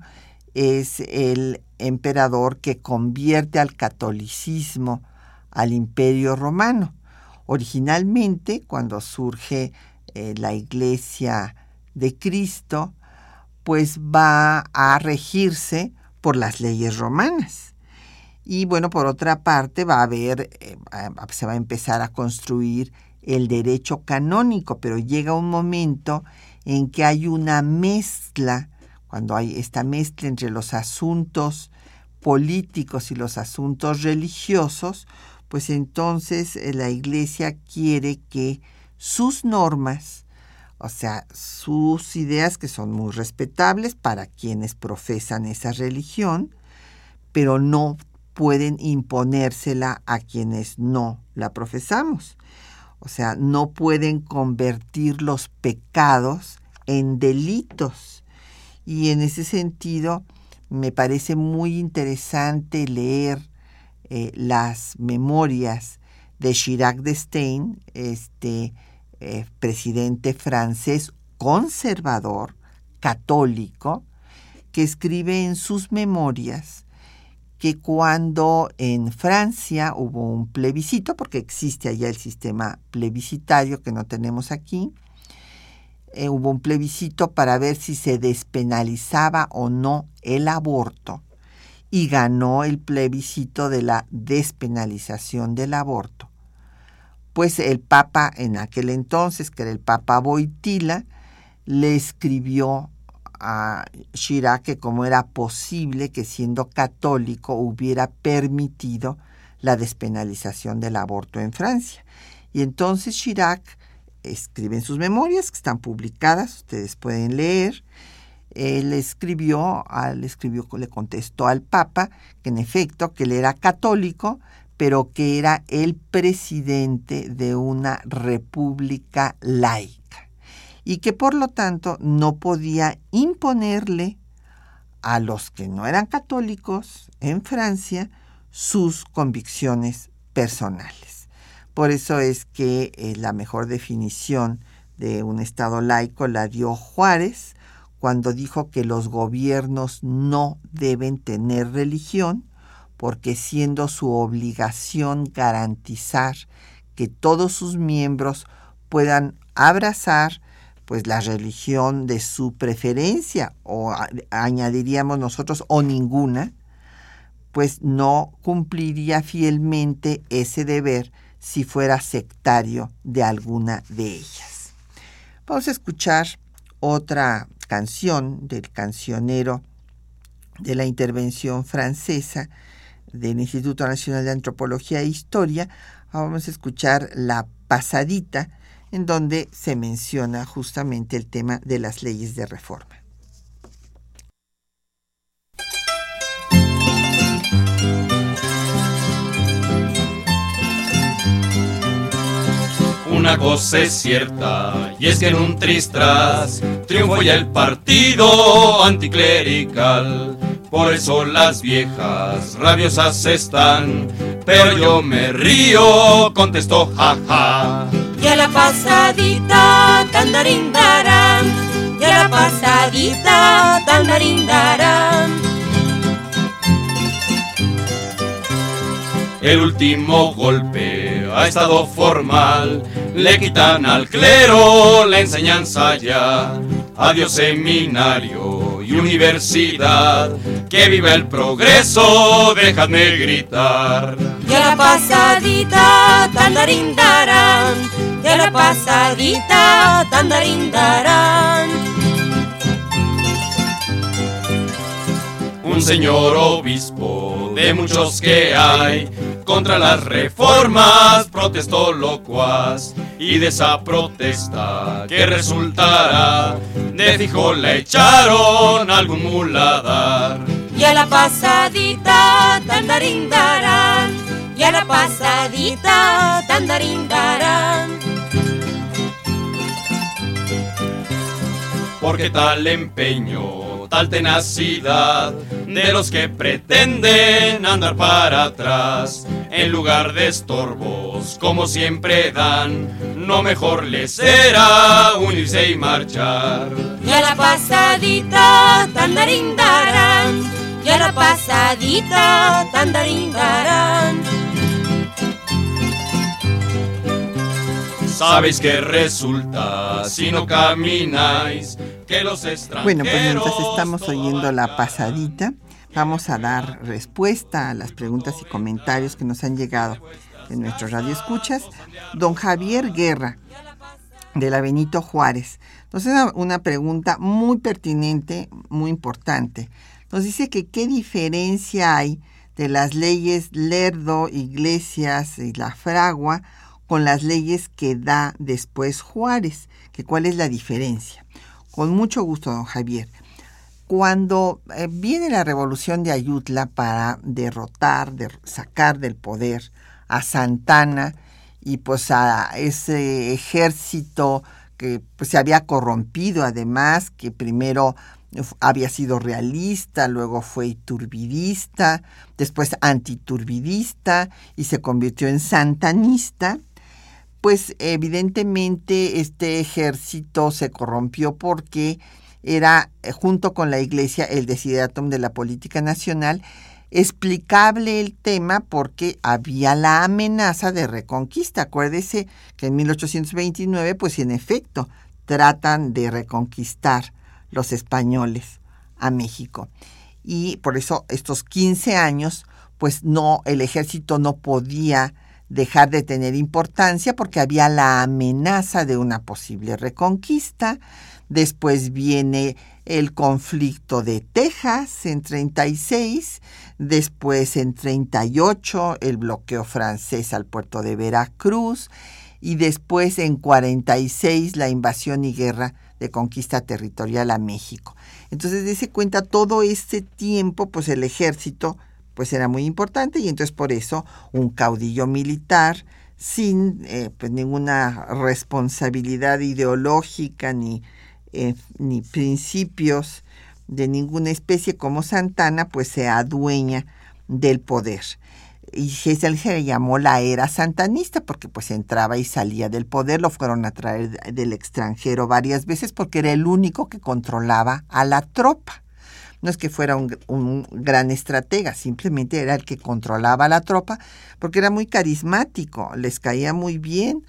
es el emperador que convierte al catolicismo al imperio romano. Originalmente, cuando surge eh, la iglesia de Cristo, pues va a regirse por las leyes romanas. Y bueno, por otra parte, va a haber, eh, se va a empezar a construir el derecho canónico, pero llega un momento en que hay una mezcla, cuando hay esta mezcla entre los asuntos políticos y los asuntos religiosos, pues entonces eh, la Iglesia quiere que sus normas, o sea, sus ideas que son muy respetables para quienes profesan esa religión, pero no pueden imponérsela a quienes no la profesamos. O sea, no pueden convertir los pecados en delitos. Y en ese sentido, me parece muy interesante leer eh, las memorias de Chirac d'Estaing, este eh, presidente francés conservador, católico, que escribe en sus memorias que cuando en Francia hubo un plebiscito, porque existe allá el sistema plebiscitario que no tenemos aquí, eh, hubo un plebiscito para ver si se despenalizaba o no el aborto y ganó el plebiscito de la despenalización del aborto. Pues el Papa en aquel entonces, que era el Papa Boitila, le escribió a Chirac que cómo era posible que siendo católico hubiera permitido la despenalización del aborto en Francia. Y entonces Chirac escribe en sus memorias, que están publicadas, ustedes pueden leer, él escribió, al escribió, le contestó al Papa que en efecto que él era católico, pero que era el presidente de una república laica y que por lo tanto no podía imponerle a los que no eran católicos en Francia sus convicciones personales. Por eso es que eh, la mejor definición de un Estado laico la dio Juárez cuando dijo que los gobiernos no deben tener religión, porque siendo su obligación garantizar que todos sus miembros puedan abrazar pues la religión de su preferencia o añadiríamos nosotros o ninguna, pues no cumpliría fielmente ese deber si fuera sectario de alguna de ellas. Vamos a escuchar otra canción del cancionero de la intervención francesa del Instituto Nacional de Antropología e Historia. Vamos a escuchar La Pasadita, en donde se menciona justamente el tema de las leyes de reforma. Una cosa es cierta, y es que en un tristras triunfó ya el partido anticlerical. Por eso las viejas rabiosas están, pero yo me río, contestó jaja. Y a la pasadita, tandarindarán, y a la pasadita, tandarindarán. El último golpe ha estado formal, le quitan al clero la enseñanza ya. Adiós seminario y universidad, que viva el progreso, déjame gritar. Y a la pasadita, tandarindarán, y a la pasadita, tandarindarán. Un señor obispo de muchos que hay, contra las reformas protestó locuaz y de esa protesta que resultará de fijo le echaron algún muladar. Y a la pasadita tandarindarán, y a la pasadita tandarindarán. Porque tal empeño, tal tenacidad de los que pretenden andar para atrás, en lugar de estorbos, como siempre dan, no mejor les será unirse y marchar. Y a la pasadita tandarindarán, y a la pasadita tandarindarán. Sabéis que resulta si no camináis que los extranjeros. Bueno, pues mientras estamos oyendo la pasadita, vamos a dar respuesta a las preguntas y comentarios que nos han llegado en nuestro radio escuchas. Don Javier Guerra, de la Benito Juárez, nos hace una pregunta muy pertinente, muy importante. Nos dice que qué diferencia hay de las leyes Lerdo, Iglesias y la Fragua con las leyes que da después Juárez, que cuál es la diferencia. Con mucho gusto, don Javier. Cuando eh, viene la revolución de Ayutla para derrotar, de sacar del poder a Santana y pues a ese ejército que pues, se había corrompido además, que primero había sido realista, luego fue iturbidista, después antiturbidista y se convirtió en santanista, pues evidentemente este ejército se corrompió porque era, eh, junto con la iglesia, el desideratum de la política nacional, explicable el tema porque había la amenaza de reconquista. Acuérdese que en 1829, pues en efecto, tratan de reconquistar los españoles a México. Y por eso estos 15 años, pues no, el ejército no podía dejar de tener importancia porque había la amenaza de una posible reconquista. Después viene el conflicto de Texas en 36, después en 38 el bloqueo francés al puerto de Veracruz y después en 46 la invasión y guerra de conquista territorial a México. Entonces, dése cuenta, todo este tiempo, pues el ejército pues era muy importante y entonces por eso un caudillo militar sin eh, pues ninguna responsabilidad ideológica ni, eh, ni principios de ninguna especie como Santana, pues se adueña del poder. y se, se le llamó la era santanista porque pues entraba y salía del poder, lo fueron a traer del extranjero varias veces porque era el único que controlaba a la tropa. No es que fuera un, gran estratega, simplemente era el que controlaba a la tropa porque era muy carismático, les caía muy bien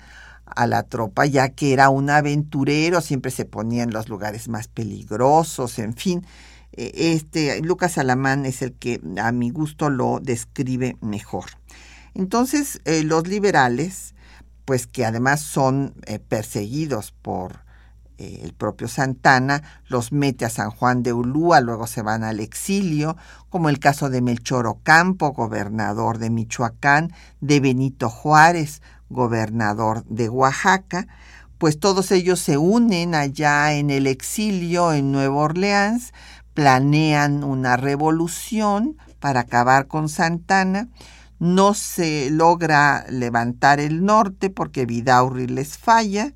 a la tropa ya que era un aventurero, siempre se ponía en los lugares más peligrosos, en fin. E, este Lucas Alamán es el que a mi gusto lo describe mejor. Entonces, eh, los liberales, pues que además son eh, perseguidos por eh, el propio Santana, los mete a San Juan de Ulúa, luego se van al exilio, como el caso de Melchor Ocampo, gobernador de Michoacán, de Benito Juárez, gobernador de Oaxaca, pues todos ellos se unen allá en el exilio en Nueva Orleans, planean una revolución para acabar con Santana, no se logra levantar el norte porque Vidaurri les falla,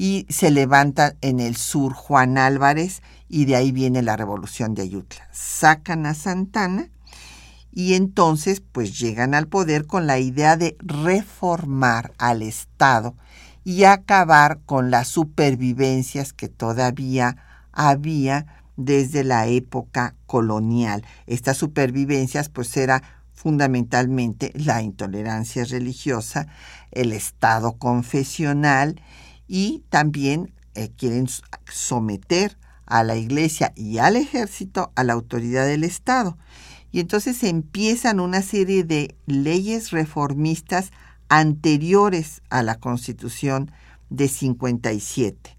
y se levanta en el sur Juan Álvarez y de ahí viene la revolución de Ayutla. Sacan a Santana y entonces pues llegan al poder con la idea de reformar al Estado y acabar con las supervivencias que todavía había desde la época colonial. Estas supervivencias pues era fundamentalmente la intolerancia religiosa, el Estado confesional y también eh, quieren someter a la iglesia y al ejército a la autoridad del Estado. Y entonces empiezan una serie de leyes reformistas anteriores a la Constitución de 57.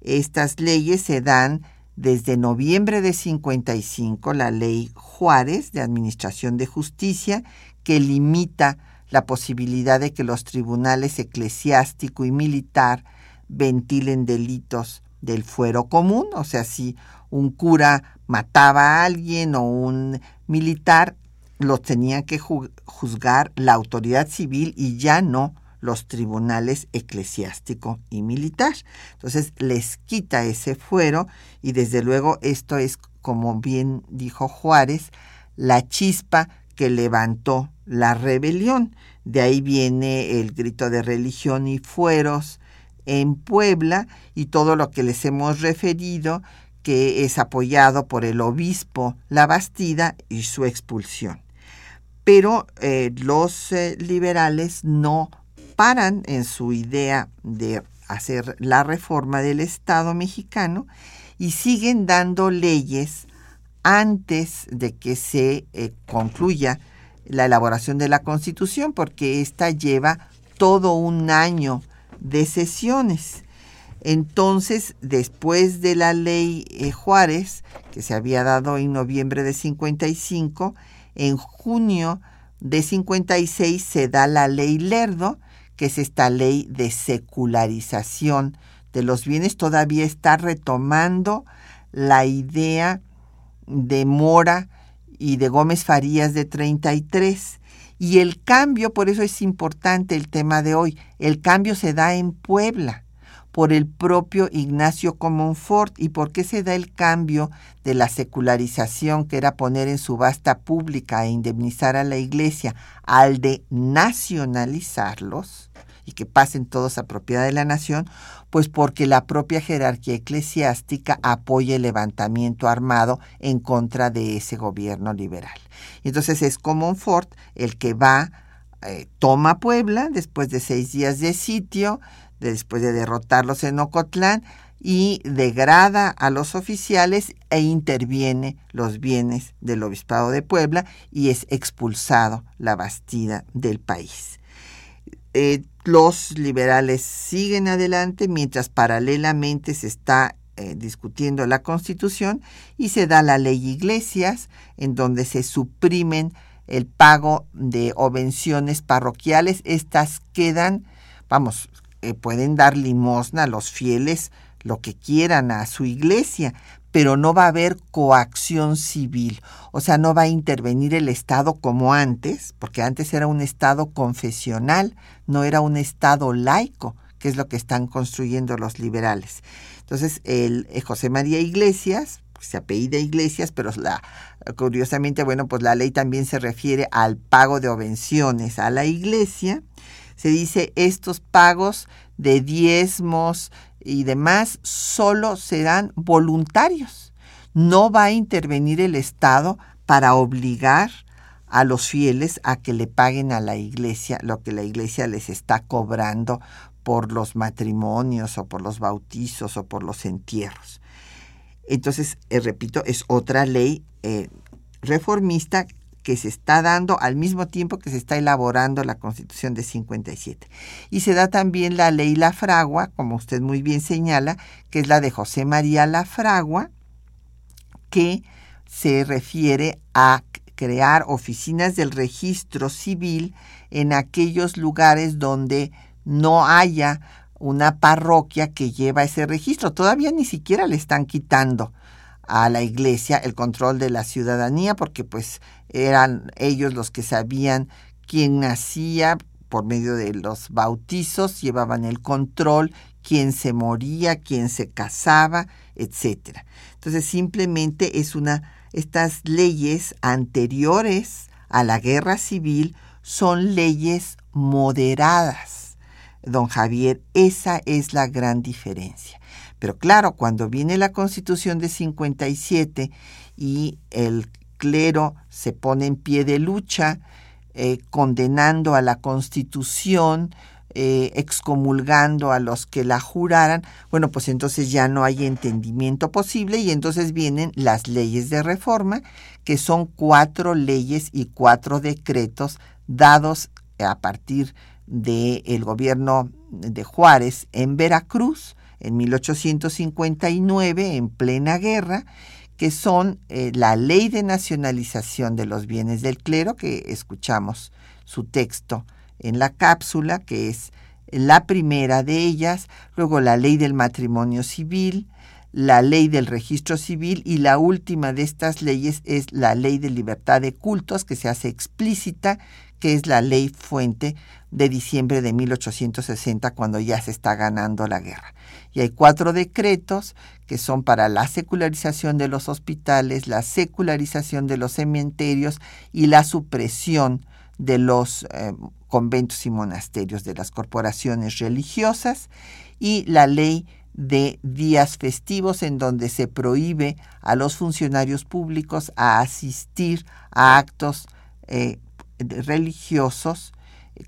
Estas leyes se dan desde noviembre de 55, la ley Juárez de Administración de Justicia, que limita la posibilidad de que los tribunales eclesiástico y militar ventilen delitos del fuero común, o sea, si un cura mataba a alguien o un militar, lo tenía que juzgar la autoridad civil y ya no los tribunales eclesiástico y militar. Entonces les quita ese fuero y desde luego esto es, como bien dijo Juárez, la chispa que levantó la rebelión. De ahí viene el grito de religión y fueros, en Puebla y todo lo que les hemos referido que es apoyado por el obispo La Bastida y su expulsión. Pero eh, los eh, liberales no paran en su idea de hacer la reforma del Estado mexicano y siguen dando leyes antes de que se eh, concluya la elaboración de la Constitución, porque esta lleva todo un año de sesiones. Entonces, después de la ley eh, Juárez, que se había dado en noviembre de 55, en junio de 56 se da la ley Lerdo, que es esta ley de secularización de los bienes, todavía está retomando la idea de Mora y de Gómez Farías de 33 y el cambio, por eso es importante el tema de hoy, el cambio se da en Puebla por el propio Ignacio Comonfort. ¿Y por qué se da el cambio de la secularización, que era poner en subasta pública e indemnizar a la iglesia, al de nacionalizarlos? Y que pasen todos a propiedad de la nación, pues porque la propia jerarquía eclesiástica apoya el levantamiento armado en contra de ese gobierno liberal. entonces es Comonfort el que va, eh, toma Puebla después de seis días de sitio, después de derrotarlos en Ocotlán, y degrada a los oficiales e interviene los bienes del obispado de Puebla y es expulsado la Bastida del país. Eh, los liberales siguen adelante mientras paralelamente se está eh, discutiendo la constitución y se da la ley iglesias en donde se suprimen el pago de obenciones parroquiales. Estas quedan, vamos, eh, pueden dar limosna a los fieles lo que quieran a su iglesia, pero no va a haber coacción civil, o sea, no va a intervenir el Estado como antes, porque antes era un Estado confesional, no era un Estado laico, que es lo que están construyendo los liberales. Entonces, el, eh, José María Iglesias se apellida Iglesias, pero la, curiosamente, bueno, pues la ley también se refiere al pago de obenciones a la iglesia. Se dice estos pagos de diezmos y demás solo serán voluntarios. No va a intervenir el Estado para obligar a los fieles a que le paguen a la iglesia lo que la iglesia les está cobrando por los matrimonios o por los bautizos o por los entierros. Entonces, eh, repito, es otra ley eh, reformista que se está dando al mismo tiempo que se está elaborando la Constitución de 57. Y se da también la ley La Fragua, como usted muy bien señala, que es la de José María La Fragua, que se refiere a crear oficinas del registro civil en aquellos lugares donde no haya una parroquia que lleva ese registro. Todavía ni siquiera le están quitando a la iglesia el control de la ciudadanía porque pues eran ellos los que sabían quién nacía por medio de los bautizos, llevaban el control, quién se moría, quién se casaba, etcétera. Entonces simplemente es una estas leyes anteriores a la guerra civil son leyes moderadas. Don Javier, esa es la gran diferencia. Pero claro, cuando viene la constitución de 57 y el clero se pone en pie de lucha, eh, condenando a la constitución, eh, excomulgando a los que la juraran, bueno, pues entonces ya no hay entendimiento posible y entonces vienen las leyes de reforma, que son cuatro leyes y cuatro decretos dados a partir del gobierno de Juárez en Veracruz en 1859, en plena guerra, que son eh, la ley de nacionalización de los bienes del clero, que escuchamos su texto en la cápsula, que es la primera de ellas, luego la ley del matrimonio civil, la ley del registro civil y la última de estas leyes es la ley de libertad de cultos que se hace explícita, que es la ley fuente de diciembre de 1860 cuando ya se está ganando la guerra. Y hay cuatro decretos que son para la secularización de los hospitales, la secularización de los cementerios y la supresión de los eh, conventos y monasterios, de las corporaciones religiosas y la ley de días festivos en donde se prohíbe a los funcionarios públicos a asistir a actos eh, religiosos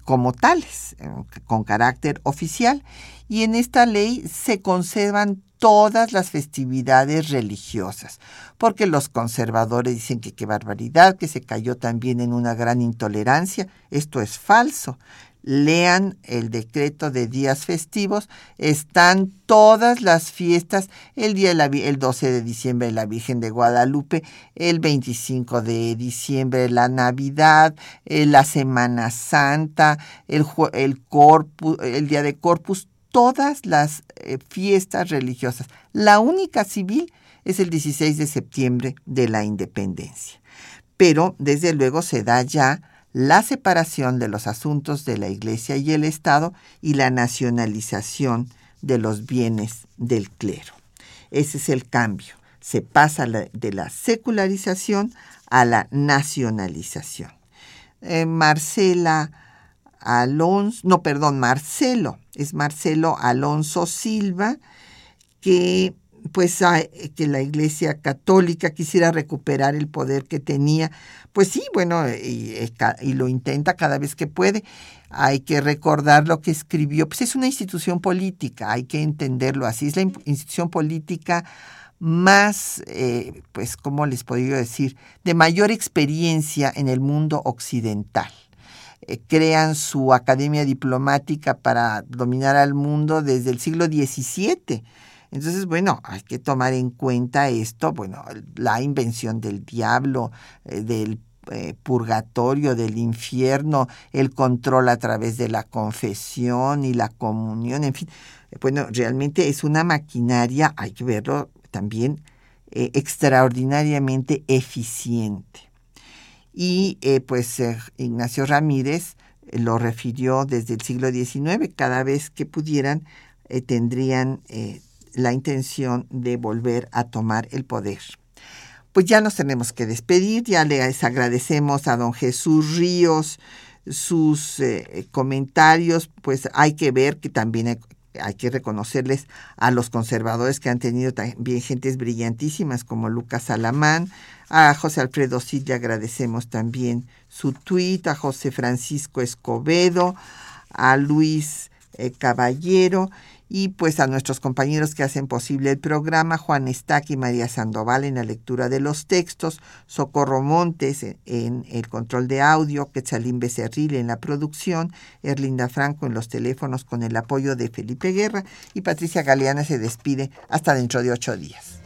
como tales, eh, con carácter oficial, y en esta ley se conservan todas las festividades religiosas, porque los conservadores dicen que qué barbaridad, que se cayó también en una gran intolerancia. Esto es falso. Lean el decreto de días festivos, están todas las fiestas, el día el 12 de diciembre la Virgen de Guadalupe, el 25 de diciembre la Navidad, eh, la Semana Santa, el, el, día de Corpus, todas las eh, fiestas religiosas. La única civil es el 16 de septiembre de la independencia. Pero desde luego se da ya la separación de los asuntos de la Iglesia y el Estado y la nacionalización de los bienes del clero. Ese es el cambio. Se pasa de la secularización a la nacionalización. Eh, Marcela Alonso, no, perdón, Marcelo, es Marcelo Alonso Silva, que pues que la Iglesia Católica quisiera recuperar el poder que tenía. Pues sí, bueno, y, y, lo intenta cada vez que puede. Hay que recordar lo que escribió. Pues es una institución política, hay que entenderlo así. Es la institución política más, eh, pues, ¿cómo les podría decir?, de mayor experiencia en el mundo occidental. Eh, crean su academia diplomática para dominar al mundo desde el siglo XVII. Entonces, bueno, hay que tomar en cuenta esto, bueno, la invención del diablo, eh, del eh, purgatorio, del infierno, el control a través de la confesión y la comunión, en fin, bueno, realmente es una maquinaria, hay que verlo también, extraordinariamente eficiente. Y eh, pues eh, Ignacio Ramírez eh, lo refirió desde el siglo XIX, cada vez que pudieran tendrían la intención de volver a tomar el poder. Pues ya nos tenemos que despedir, ya les agradecemos a don Jesús Ríos sus eh, comentarios, pues hay que ver que también hay, que reconocerles a los conservadores que han tenido también gentes brillantísimas como Lucas Alamán, a José Alfredo Cid le agradecemos también su tuit, a José Francisco Escobedo, a Luis eh, Caballero y pues a nuestros compañeros que hacen posible el programa, Juan Estac y María Sandoval en la lectura de los textos, Socorro Montes en el control de audio, Quetzalín Becerril en la producción, Erlinda Franco en los teléfonos con el apoyo de Felipe Guerra y Patricia Galeana se despide hasta dentro de ocho días.